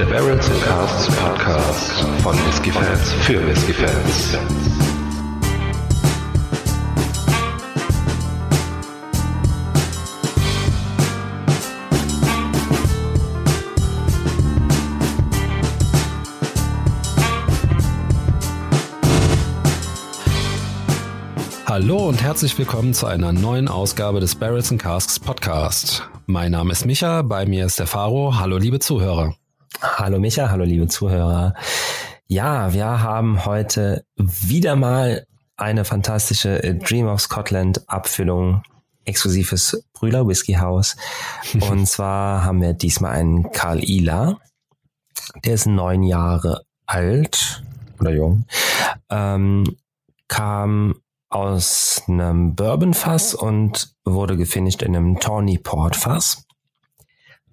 Der Barrels and Casts Podcast von Whiskey Fans für Whiskey Fans. Hallo und herzlich willkommen zu einer neuen Ausgabe des Barrels and Casks Podcast. Mein Name ist Micha, bei mir ist der Faro. Hallo liebe Zuhörer. Hallo Micha, hallo liebe Zuhörer. Ja, wir haben heute wieder mal eine fantastische Dream of Scotland Abfüllung exklusives Brüder Whisky House. Und zwar haben wir diesmal einen Karl Ila. Der ist neun Jahre alt oder jung. Ähm, kam aus einem Bourbon-Fass und wurde gefinisht in einem Tawny Port-Fass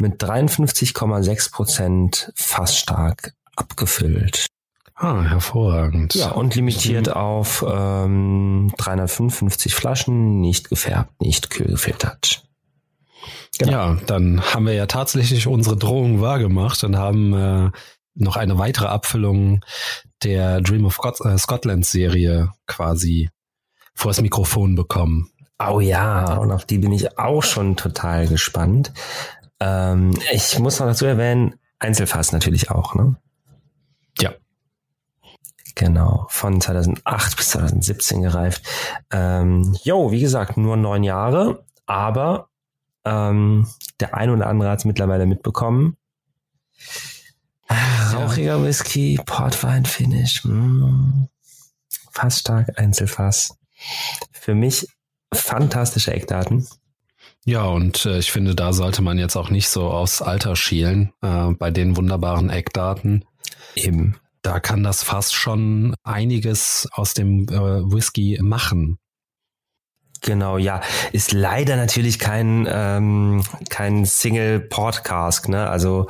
mit 53,6 Prozent fassstark abgefüllt. Ah, hervorragend. Ja, und limitiert auf ähm, 355 Flaschen, nicht gefärbt, nicht kühl gefiltert. Genau. Ja, dann haben wir ja tatsächlich unsere Drohung wahrgemacht und haben äh, noch eine weitere Abfüllung der Dream of God, äh, Scotland Serie quasi vors Mikrofon bekommen. Oh ja, und auf die bin ich auch schon total gespannt. Ähm, ich muss noch dazu erwähnen, Einzelfass natürlich auch, ne? Ja. Genau, von 2008 bis 2017 gereift. Ähm, jo, wie gesagt, nur neun Jahre, aber ähm, der ein oder andere hat es mittlerweile mitbekommen. Rauchiger Whisky, Portwein Finish, mm, fast stark Einzelfass. Für mich fantastische Eckdaten. Ja, und äh, ich finde, da sollte man jetzt auch nicht so aufs Alter schielen, äh, bei den wunderbaren Eckdaten. Eben. Da kann das fast schon einiges aus dem äh, Whisky machen. Genau, ja. Ist leider natürlich kein, ähm, kein Single Port Cask, ne? Also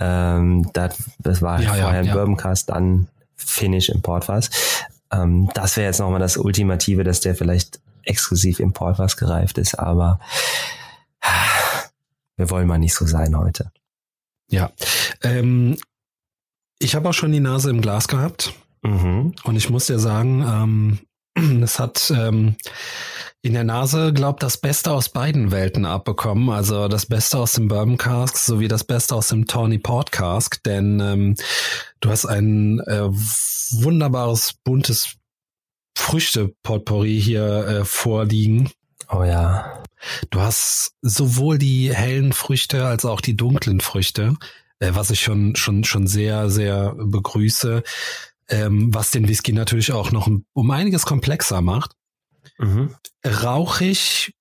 ähm, das, das war Ja, ja, vorher ein ja. Bourbon Cask, dann Finish im Portfass. Ähm, das wäre jetzt nochmal das Ultimative, dass der vielleicht exklusiv im Portfass gereift ist, aber wir wollen mal nicht so sein heute. Ja. Ähm, ich habe auch schon die Nase im Glas gehabt Mhm. und ich muss dir sagen, ähm, es hat ähm, in der Nase, glaub, das Beste aus beiden Welten abbekommen. Also das Beste aus dem Bourbon Cask sowie das Beste aus dem Tawny Port Cask, denn ähm, du hast ein äh, wunderbares, buntes Früchte-Potpourri hier äh, vorliegen. Oh ja. Du hast sowohl die hellen Früchte als auch die dunklen Früchte, äh, was ich schon schon schon sehr sehr begrüße, ähm, was den Whisky natürlich auch noch um einiges komplexer macht. Mhm. Rauchig,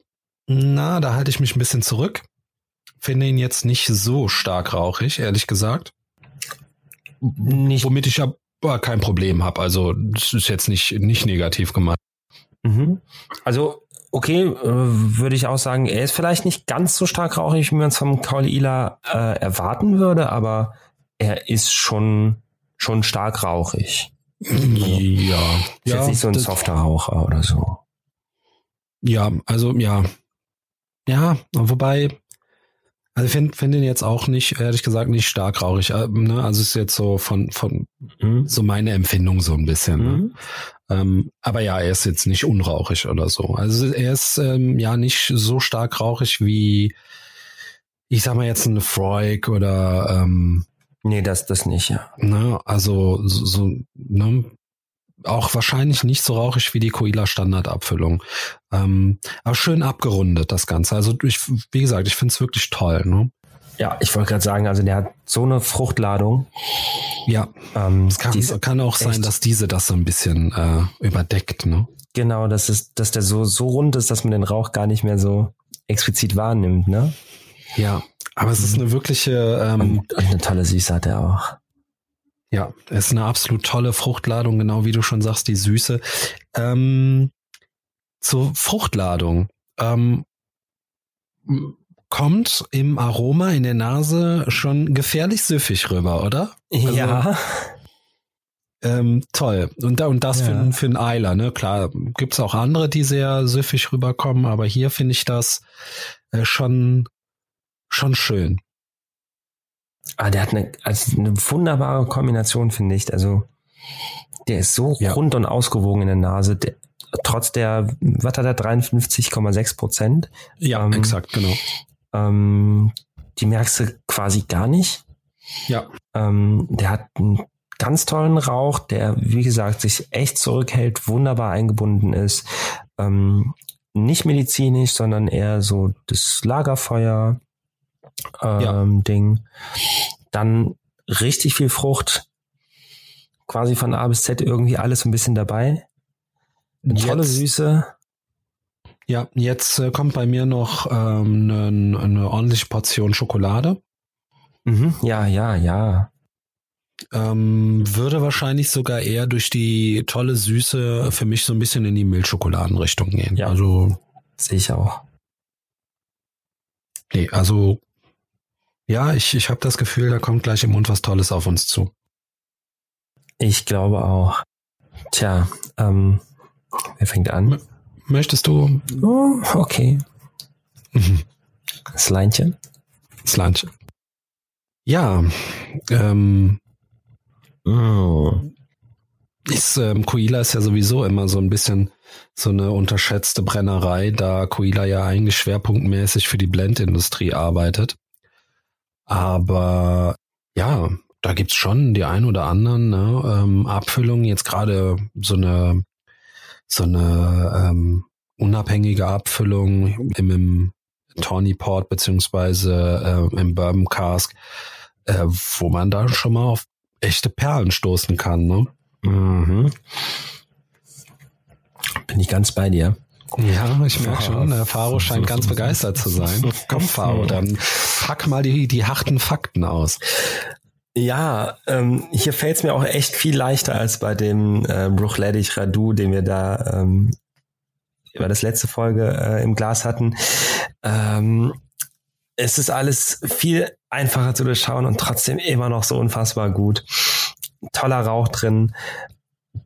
na, da halte ich mich ein bisschen zurück. Finde ihn jetzt nicht so stark rauchig, ehrlich gesagt. Nicht. Womit ich aber kein Problem habe. Also das ist jetzt nicht nicht negativ gemeint. Mhm. Also, okay, äh, würde ich auch sagen, er ist vielleicht nicht ganz so stark rauchig, wie man es vom Kaulila äh, erwarten würde, aber er ist schon, schon stark rauchig. Ja, Ist jetzt nicht so ein softer Raucher oder so. Ja, also ja. Ja, wobei, also ich finde find ihn jetzt auch nicht, ehrlich gesagt, nicht stark rauchig. äh, Ne? Also ist jetzt so von, von Mhm. so meine Empfindung so ein bisschen. Ne? Ähm, aber ja, er ist jetzt nicht unrauchig oder so. Also er ist ähm, ja nicht so stark rauchig wie, ich sag mal jetzt ein Freud oder ähm, Nee, das, das nicht, ja. Ne, also so, so ne, auch wahrscheinlich nicht so rauchig wie die Coila Standardabfüllung. Ähm, aber schön abgerundet das Ganze. Also ich, wie gesagt, ich finde es wirklich toll. Ne? Ja, ich wollte gerade sagen, also der hat so eine Fruchtladung. Ja, Ähm, es kann, kann auch sein, echt- dass diese das so ein bisschen äh, überdeckt. Ne? Genau, das ist, dass der so, so rund ist, dass man den Rauch gar nicht mehr so explizit wahrnimmt, ne? Ja, aber es ist eine wirkliche, ähm, Und, und eine tolle Süße hat er auch. ja, es ist eine absolut tolle Fruchtladung, genau wie du schon sagst, die Süße. Ähm, zur Fruchtladung. Ähm, kommt im Aroma in der Nase schon gefährlich süffig rüber, oder? Also- ja. Ähm, toll. Und, da, und das für, Ja. einen- für einen Eiler, ne? Klar, gibt's auch andere, die sehr süffig rüberkommen, aber hier finde ich das äh, schon, schon schön. Ah, der hat eine, also eine wunderbare Kombination, finde ich. Also der ist so ja. rund und ausgewogen in der Nase. Der, trotz der, was hat er, 53,6 Prozent? Ja, ähm, exakt, genau. Ähm, die merkst du quasi gar nicht. Ja. Ähm, der hat einen ganz tollen Rauch, der, wie gesagt, sich echt zurückhält, wunderbar eingebunden ist. Ähm, nicht medizinisch, sondern eher so das Lagerfeuer ähm, ja. Ding. Dann richtig viel Frucht, quasi von A bis Z irgendwie alles ein bisschen dabei. Eine tolle Süße. Ja, jetzt äh, kommt bei mir noch ähm, eine, eine ordentliche Portion Schokolade. Mhm, ja, ja, ja. Ähm, würde wahrscheinlich sogar eher durch die tolle Süße für mich so ein bisschen in die Milchschokoladenrichtung gehen. Ja, also sehe ich auch. Nee, also ja, ich, ich habe das Gefühl, da kommt gleich im Mund was Tolles auf uns zu. Ich glaube auch. Tja, ähm, wer fängt an? Möchtest du? Oh, okay. Sleinchen. Sleinchen. Ja, ähm, oh. ist, ähm, Coila ist ja sowieso immer so ein bisschen so eine unterschätzte Brennerei, da Coila ja eigentlich schwerpunktmäßig für die Blendindustrie arbeitet. Aber ja, da gibt's schon die ein oder anderen ne, ähm, Abfüllungen. Jetzt gerade so eine so eine ähm, unabhängige Abfüllung im, im Tawny Port beziehungsweise äh, im Bourbon Cask, äh, wo man da schon mal auf echte Perlen stoßen kann. Ne? Mhm. Bin ich ganz bei dir. Ja, ich merke schon, der Faro scheint ganz begeistert zu sein. Komm, Faro, dann pack mal die, die harten Fakten aus. Ja, ähm, hier fällt es mir auch echt viel leichter als bei dem äh, Bruchleddich Radu, den wir da ähm, über das letzte Folge äh, im Glas hatten. Ähm, es ist alles viel einfacher zu durchschauen und trotzdem immer noch so unfassbar gut. Toller Rauch drin,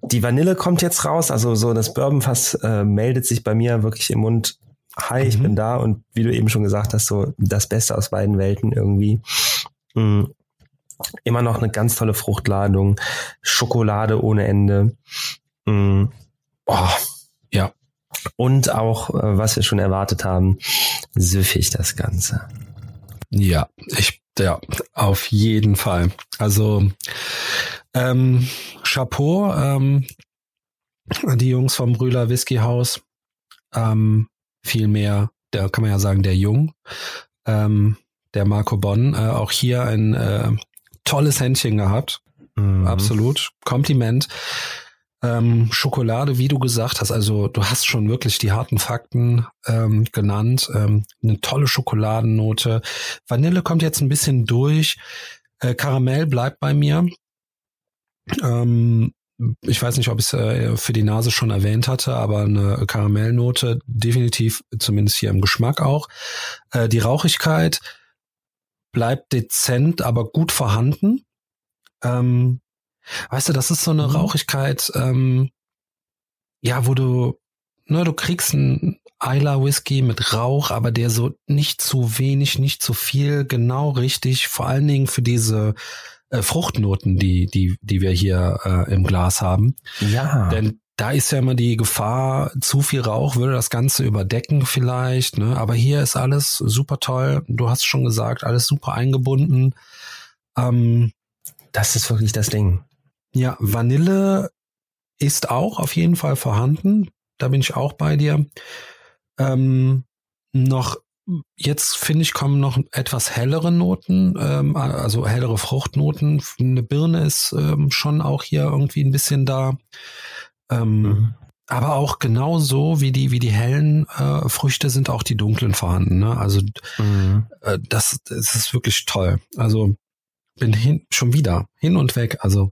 die Vanille kommt jetzt raus, also so das Bourbonfass äh, meldet sich bei mir wirklich im Mund. Hi, ich mhm. bin da und wie du eben schon gesagt hast, so das Beste aus beiden Welten irgendwie. Mhm. Immer noch eine ganz tolle Fruchtladung, Schokolade ohne Ende. Mhm. Oh, ja. Und auch, äh, was wir schon erwartet haben, süffig das Ganze. Ja, ich, ja, auf jeden Fall. Also, ähm, Chapeau, ähm, die Jungs vom Brühler Whisky House. Ähm, viel mehr, der kann man ja sagen, der Jung, ähm, der Marco Bonn, äh, auch hier ein äh, tolles Händchen gehabt. Mhm. Absolut. Kompliment. Ähm, Schokolade, wie du gesagt hast, also du hast schon wirklich die harten Fakten ähm, genannt. Ähm, eine tolle Schokoladennote. Vanille kommt jetzt ein bisschen durch. Äh, Karamell bleibt bei mir. Ähm, ich weiß nicht, ob ich es äh, für die Nase schon erwähnt hatte, aber eine Karamellnote definitiv, zumindest hier im Geschmack auch. Äh, die Rauchigkeit bleibt dezent, aber gut vorhanden. Ähm, weißt du, das ist so eine mhm. Rauchigkeit, ähm, ja, wo du, ne, du kriegst einen Isla Whisky mit Rauch, aber der so nicht zu wenig, nicht zu viel, genau richtig, vor allen Dingen für diese äh, Fruchtnoten, die, die, die wir hier äh, im Glas haben. Ja. Denn da ist ja immer die Gefahr, zu viel Rauch würde das Ganze überdecken vielleicht, ne? Aber hier ist alles super toll. Du hast schon gesagt, alles super eingebunden. Ähm, das ist wirklich das Ding. Ja, Vanille ist auch auf jeden Fall vorhanden. Da bin ich auch bei dir. Ähm, noch Jetzt finde ich, kommen noch etwas hellere Noten, ähm, also hellere Fruchtnoten. Eine Birne ist ähm, schon auch hier irgendwie ein bisschen da. Ähm, mhm. Aber auch genauso wie die, wie die hellen äh, Früchte sind auch die dunklen vorhanden. Ne? Also mhm. äh, das, das ist wirklich toll. Also bin hin, schon wieder hin und weg. Also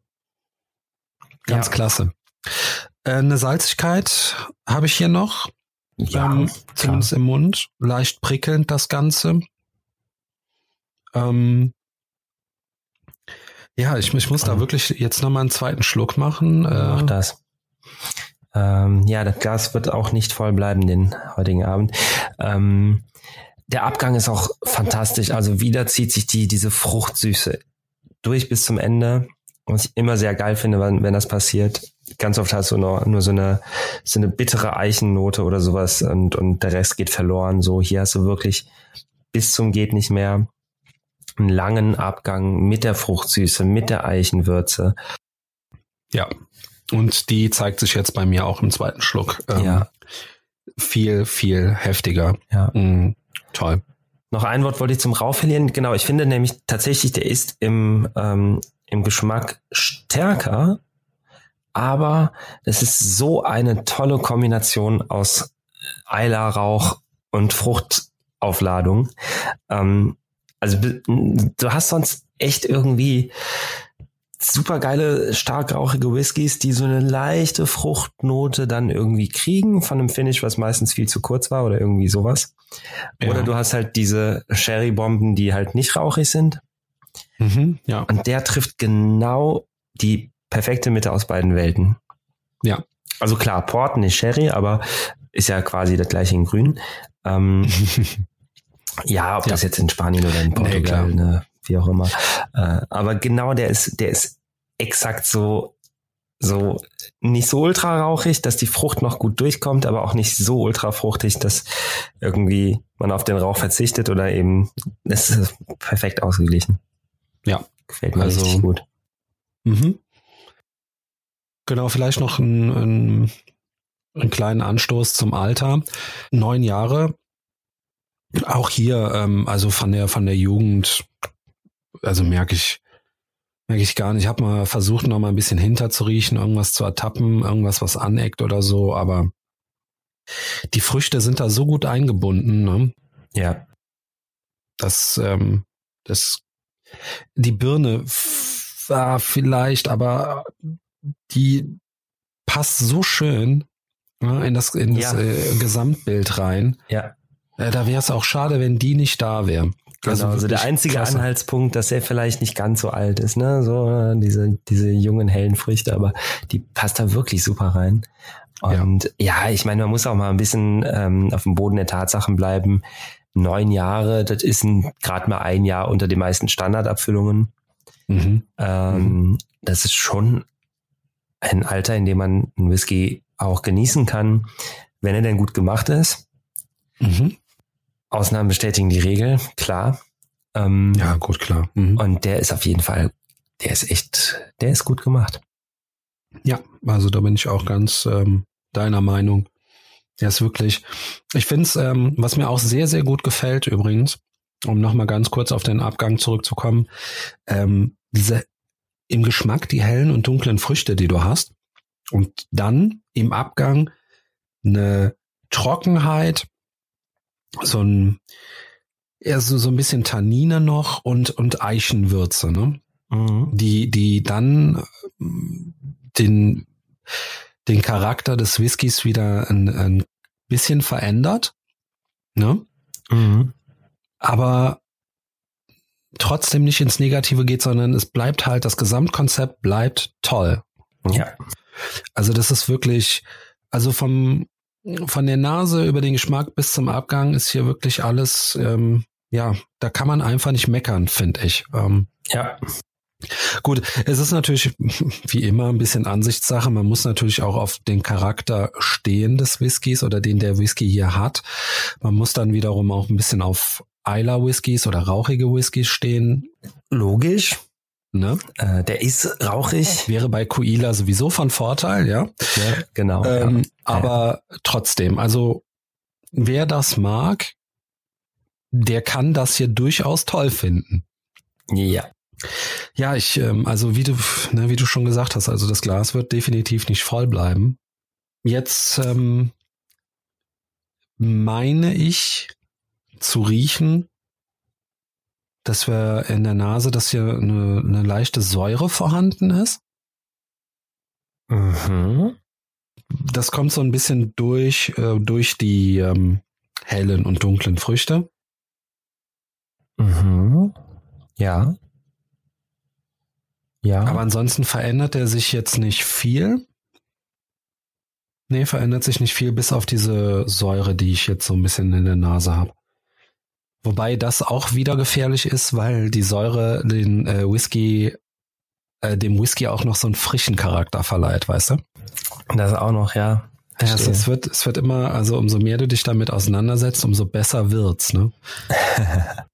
ganz ja. klasse. Äh, eine Salzigkeit habe ich hier noch. Ja, ähm, zumindest im Mund. Leicht prickelnd das Ganze. Ähm, ja, ich, ich muss da wirklich jetzt nochmal einen zweiten Schluck machen. Äh, Mach das. Ähm, ja, das Gas wird auch nicht voll bleiben den heutigen Abend. Ähm, der Abgang ist auch fantastisch. Also wieder zieht sich die, diese Fruchtsüße durch bis zum Ende. Was ich immer sehr geil finde, wenn, wenn das passiert. Ganz oft hast du nur, nur so eine, so eine bittere Eichennote oder sowas und, und der Rest geht verloren. So, hier hast du wirklich bis zum geht nicht mehr einen langen Abgang mit der Fruchtsüße, mit der Eichenwürze. Ja. Und die zeigt sich jetzt bei mir auch im zweiten Schluck. Ähm, ja. Viel, viel heftiger. Ja. Mhm. Toll. Noch ein Wort wollte ich zum Rauch verlieren. Genau, ich finde nämlich tatsächlich, der ist im, ähm, im Geschmack stärker, aber es ist so eine tolle Kombination aus Eilerrauch und Fruchtaufladung. Ähm, also du hast sonst echt irgendwie super geile, stark rauchige Whiskys, die so eine leichte Fruchtnote dann irgendwie kriegen von einem Finish, was meistens viel zu kurz war oder irgendwie sowas. Ja. Oder du hast halt diese Sherry-Bomben, die halt nicht rauchig sind. Mhm, ja. Und der trifft genau die perfekte Mitte aus beiden Welten. Ja. Also klar, Port, nicht Sherry, aber ist ja quasi das gleiche in Grün. Ähm, ja, ob ja. das jetzt in Spanien oder in Portugal nee, ne, wie auch immer. Äh, aber genau der ist, der ist exakt so, so nicht so ultra rauchig, dass die Frucht noch gut durchkommt, aber auch nicht so ultra fruchtig, dass irgendwie man auf den Rauch verzichtet oder eben, es ist perfekt ausgeglichen. Ja. Gefällt mir also, richtig gut. Mhm. Genau, vielleicht noch ein, ein, einen kleinen Anstoß zum Alter. Neun Jahre. Auch hier, ähm, also von der, von der Jugend also merke ich, merke ich gar nicht. Ich habe mal versucht, noch mal ein bisschen hinter zu riechen, irgendwas zu ertappen, irgendwas, was aneckt oder so, aber die Früchte sind da so gut eingebunden, ne? Ja. Das, ähm, das, die Birne war vielleicht, aber die passt so schön ne, in das, in das ja. äh, Gesamtbild rein. Ja. Äh, da wäre es auch schade, wenn die nicht da wäre. Also, also der einzige klasse. Anhaltspunkt, dass er vielleicht nicht ganz so alt ist, ne? So äh, diese diese jungen hellen Früchte, aber die passt da wirklich super rein. Und ja, ja ich meine, man muss auch mal ein bisschen ähm, auf dem Boden der Tatsachen bleiben. Neun Jahre, das ist gerade mal ein Jahr unter den meisten Standardabfüllungen. Mhm. Ähm, mhm. Das ist schon ein Alter, in dem man einen Whisky auch genießen kann, wenn er denn gut gemacht ist. Mhm. Ausnahmen bestätigen die Regel, klar. Ähm, ja, gut, klar. Mhm. Und der ist auf jeden Fall, der ist echt, der ist gut gemacht. Ja, also da bin ich auch ganz ähm, deiner Meinung. Der ist wirklich, ich finde es, ähm, was mir auch sehr, sehr gut gefällt übrigens, um nochmal ganz kurz auf den Abgang zurückzukommen, ähm, diese im Geschmack die hellen und dunklen Früchte, die du hast. Und dann im Abgang eine Trockenheit, so ein, eher so, so ein bisschen Tannine noch und, und Eichenwürze, ne? Mhm. Die, die dann ähm, den, den Charakter des Whiskys wieder ein, ein bisschen verändert, ne? Mhm. Aber trotzdem nicht ins Negative geht, sondern es bleibt halt, das Gesamtkonzept bleibt toll. Ja. Also das ist wirklich, also vom, von der Nase über den Geschmack bis zum Abgang ist hier wirklich alles, ähm, ja, da kann man einfach nicht meckern, finde ich. Ähm, ja. Gut, es ist natürlich wie immer ein bisschen Ansichtssache. Man muss natürlich auch auf den Charakter stehen des Whiskys oder den der Whisky hier hat. Man muss dann wiederum auch ein bisschen auf Eiler Whiskys oder rauchige Whiskys stehen. Logisch. Ne? Äh, der ist rauchig. Wäre bei Kuila sowieso von Vorteil, ja. ja genau. Ähm, ja. Aber ja. trotzdem, also wer das mag, der kann das hier durchaus toll finden. Ja. Ja, ich, ähm, also wie du, ne, wie du schon gesagt hast, also das Glas wird definitiv nicht voll bleiben. Jetzt ähm, meine ich zu riechen, dass wir in der Nase, dass hier eine, eine leichte Säure vorhanden ist. Mhm. Das kommt so ein bisschen durch, äh, durch die ähm, hellen und dunklen Früchte. Mhm. Ja. Ja. Aber ansonsten verändert er sich jetzt nicht viel. Nee, verändert sich nicht viel, bis auf diese Säure, die ich jetzt so ein bisschen in der Nase habe. Wobei das auch wieder gefährlich ist, weil die Säure den äh, Whisky, äh, dem Whisky auch noch so einen frischen Charakter verleiht, weißt du? Das auch noch, ja. Ja, also es wird, es wird immer, also umso mehr du dich damit auseinandersetzt, umso besser wird's, ne?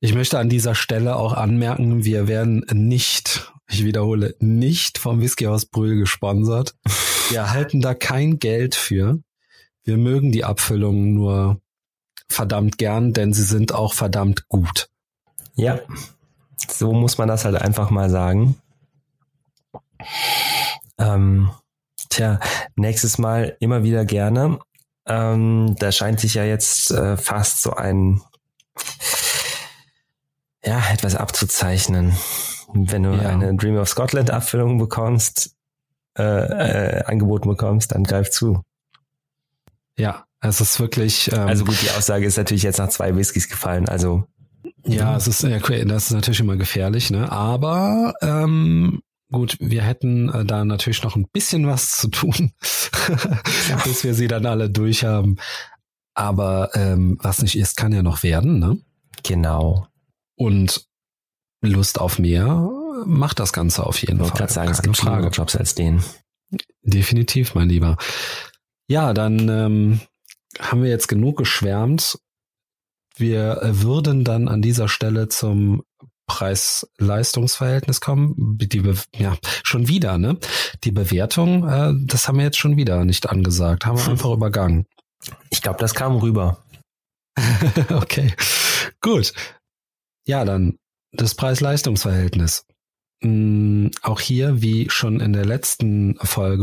ich möchte an dieser Stelle auch anmerken, wir werden nicht, ich wiederhole, nicht vom Whiskyhaus Brühl gesponsert. Wir erhalten da kein Geld für. Wir mögen die Abfüllungen nur verdammt gern, denn sie sind auch verdammt gut. Ja, so muss man das halt einfach mal sagen. Ähm, tja, nächstes Mal immer wieder gerne. Ähm, da scheint sich ja jetzt äh, fast so ein, ja, etwas abzuzeichnen. Wenn du ja. eine Dream of Scotland Abfüllung bekommst, äh, äh, angeboten bekommst, dann greif zu. Ja, es ist wirklich. Ähm, also gut, die Aussage ist natürlich jetzt nach zwei Whiskys gefallen. Also ja, es ist das ist natürlich immer gefährlich, ne? Aber ähm, gut, wir hätten äh, da natürlich noch ein bisschen was zu tun, bis wir sie dann alle durch haben. Aber ähm, was nicht ist, kann ja noch werden, ne? Genau. Und Lust auf mehr macht das Ganze auf jeden ich Fall. Ich gerade sagen, es gibt Frage. Jobs als den. Definitiv, mein Lieber. Ja, dann ähm, haben wir jetzt genug geschwärmt. Wir würden dann an dieser Stelle zum Preis-Leistungs-Verhältnis kommen. Die Be ja, schon wieder, ne? Die Bewertung, äh, das haben wir jetzt schon wieder nicht angesagt, haben wir hm. einfach übergangen. Ich glaube, das kam rüber. okay, gut. Ja, dann das Preis-Leistungs-Verhältnis. Hm, auch hier, wie schon in der letzten Folge,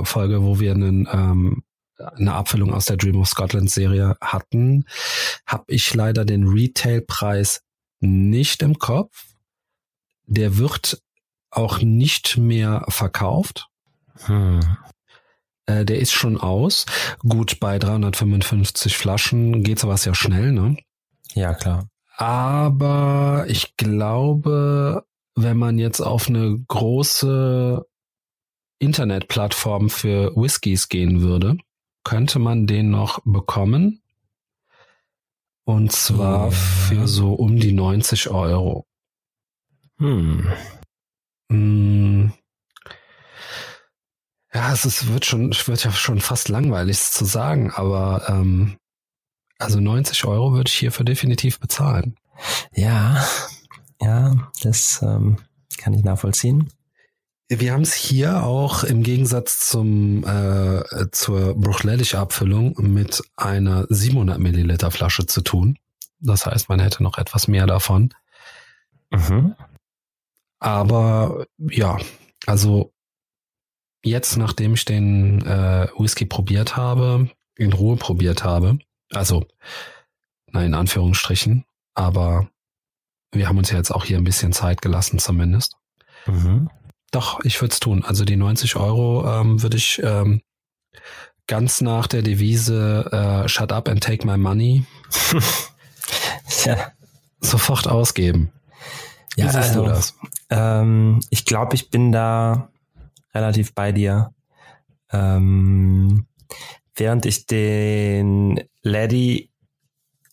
äh, Folge wo wir einen ähm, eine Abfüllung aus der Dream of Scotland Serie hatten, habe ich leider den Retailpreis nicht im Kopf. Der wird auch nicht mehr verkauft. Hm. Äh, der ist schon aus. Gut, bei 355 Flaschen geht sowas ja schnell, ne? Ja, klar. Aber ich glaube, wenn man jetzt auf eine große Internetplattform für Whiskys gehen würde, könnte man den noch bekommen. Und zwar für so um die 90 Euro. Hm. hm. Ja, es ist, wird schon, wird ja schon fast langweilig zu sagen, aber ähm, also 90 Euro würde ich hierfür definitiv bezahlen. Ja, ja, das ähm, kann ich nachvollziehen. Wir haben es hier auch im Gegensatz zum äh, zur bruchlelische Abfüllung mit einer 700 Milliliter Flasche zu tun. Das heißt, man hätte noch etwas mehr davon. Mhm. Aber ja, also jetzt, nachdem ich den äh, Whisky probiert habe, in Ruhe probiert habe, also na in Anführungsstrichen, aber wir haben uns ja jetzt auch hier ein bisschen Zeit gelassen zumindest. Mhm. Doch, ich würde es tun. Also die 90 Euro ähm, würde ich ähm, ganz nach der Devise äh, Shut up and take my money ja. sofort ausgeben. Wie ja, siehst also, du das? Ähm, ich glaube, ich bin da relativ bei dir. Ähm, während ich den Laddie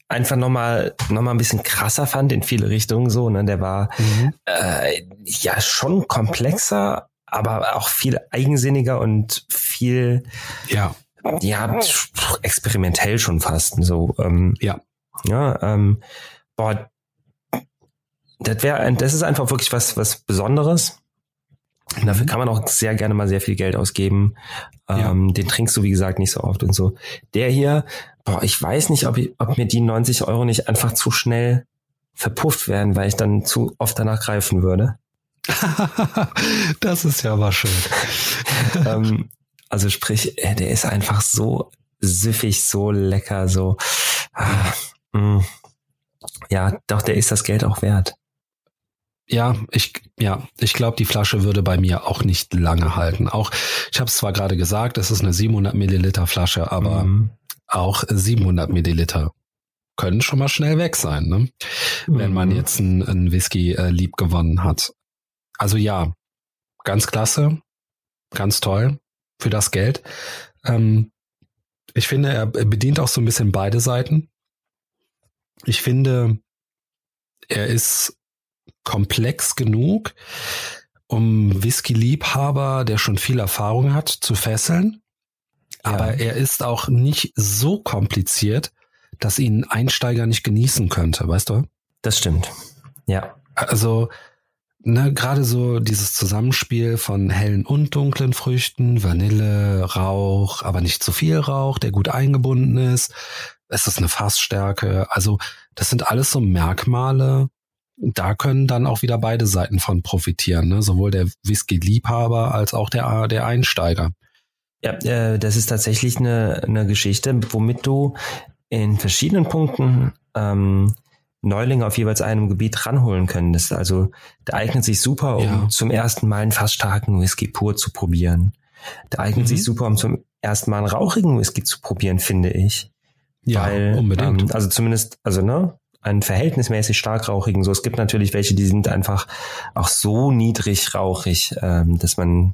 einfach nochmal noch mal ein bisschen krasser fand in viele Richtungen so. Ne? Der war mhm. äh, ja schon komplexer, aber auch viel eigensinniger und viel ja ja experimentell schon fast so. Ähm, ja. Ja. Ähm, boah, das wäre, das ist einfach wirklich was was Besonderes. Und dafür mhm. kann man auch sehr gerne mal sehr viel Geld ausgeben. Ähm, ja. Den trinkst du, wie gesagt, nicht so oft und so. Der hier, boah, ich weiß nicht, ob, ich, ob mir die 90 Euro nicht einfach zu schnell verpufft werden, weil ich dann zu oft danach greifen würde. das ist ja aber schön. ähm, also sprich, äh, der ist einfach so süffig, so lecker, so. Ah, mm. ja, doch, der ist das Geld auch wert. Ja, ich ja, ich glaube, die Flasche würde bei mir auch nicht lange halten. Auch ich habe es zwar gerade gesagt, es ist eine 700 Milliliter Flasche, aber mhm auch 700 Milliliter können schon mal schnell weg sein, ne? Mhm. wenn man mhm. jetzt einen Whisky äh, lieb gewonnen hat. Also ja, ganz klasse, ganz toll für das Geld. Ähm, ich finde, er bedient auch so ein bisschen beide Seiten. Ich finde, er ist komplex genug, um Whisky-Liebhaber, der schon viel Erfahrung hat, zu fesseln. Ja. Aber er ist auch nicht so kompliziert, dass ihn ein Einsteiger nicht genießen könnte, weißt du? Das stimmt. Ja. Also, ne, gerade so dieses Zusammenspiel von hellen und dunklen Früchten, Vanille, Rauch, aber nicht zu viel Rauch, der gut eingebunden ist. Es ist eine Fassstärke. Also, das sind alles so Merkmale, da können dann auch wieder beide Seiten von profitieren, ne? sowohl der Whisky-Liebhaber als auch der, der Einsteiger. Ja, äh, das ist tatsächlich eine, eine Geschichte, womit du in verschiedenen Punkten ähm, Neulinge auf jeweils einem Gebiet ranholen könntest. Also der eignet sich super, um ja. zum ersten Mal einen fast starken Whisky pur zu probieren. Der eignet mhm. sich super, um zum ersten Mal einen rauchigen Whisky zu probieren, finde ich. Ja, Weil, unbedingt. Ähm, also zumindest, also ne, einen verhältnismäßig stark rauchigen. So, es gibt natürlich welche, die sind einfach auch so niedrig rauchig, ähm, dass man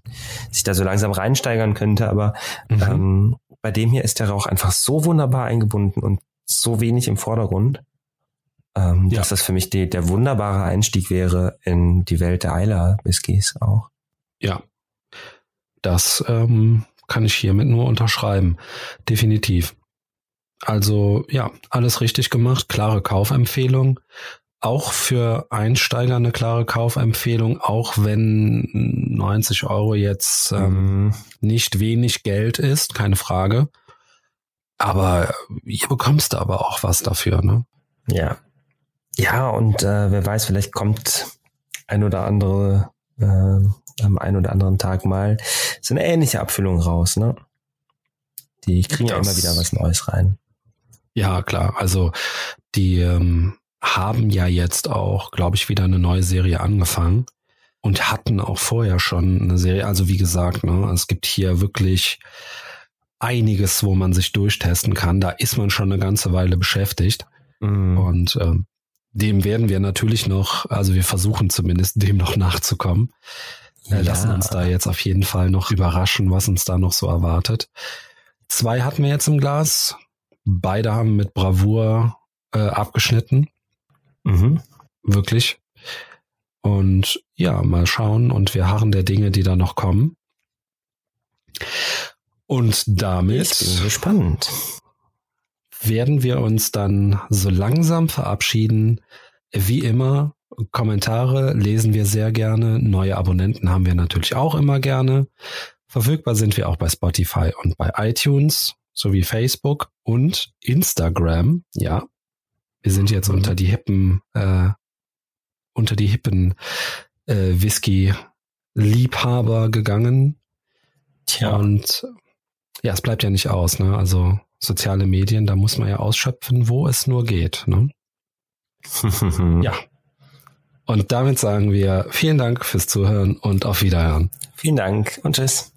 sich da so langsam reinsteigern könnte. Aber mhm. ähm, bei dem hier ist der Rauch einfach so wunderbar eingebunden und so wenig im Vordergrund, ähm, ja. dass das für mich die, der wunderbare Einstieg wäre in die Welt der Eiler Whiskys auch. Ja, das ähm, kann ich hiermit nur unterschreiben. Definitiv. Also ja, alles richtig gemacht, klare Kaufempfehlung. Auch für Einsteiger eine klare Kaufempfehlung, auch wenn 90 Euro jetzt ähm, mhm. nicht wenig Geld ist, keine Frage. Aber hier bekommst du aber auch was dafür, ne? Ja. Ja, und äh, wer weiß, vielleicht kommt ein oder andere äh, am einen oder anderen Tag mal so eine ähnliche Abfüllung raus, ne? Die kriegen ja immer wieder was Neues rein. Ja, klar. Also die ähm, haben ja jetzt auch, glaube ich, wieder eine neue Serie angefangen und hatten auch vorher schon eine Serie. Also wie gesagt, ne, es gibt hier wirklich einiges, wo man sich durchtesten kann. Da ist man schon eine ganze Weile beschäftigt. Mm. Und ähm, dem werden wir natürlich noch, also wir versuchen zumindest dem noch nachzukommen. Ja. Wir lassen uns da jetzt auf jeden Fall noch überraschen, was uns da noch so erwartet. Zwei hatten wir jetzt im Glas. Beide haben mit Bravour äh, abgeschnitten. Mhm. Wirklich. Und ja, mal schauen und wir harren der Dinge, die da noch kommen. Und damit spannend. werden wir uns dann so langsam verabschieden. Wie immer, Kommentare lesen wir sehr gerne. Neue Abonnenten haben wir natürlich auch immer gerne. Verfügbar sind wir auch bei Spotify und bei iTunes sowie Facebook und Instagram. Ja, wir sind jetzt mhm. unter die hippen, äh, unter die hippen äh, Whisky-Liebhaber gegangen. Tja. Und ja, es bleibt ja nicht aus, ne? Also soziale Medien, da muss man ja ausschöpfen, wo es nur geht, ne? ja. Und damit sagen wir vielen Dank fürs Zuhören und auf Wiederhören. Vielen Dank und tschüss.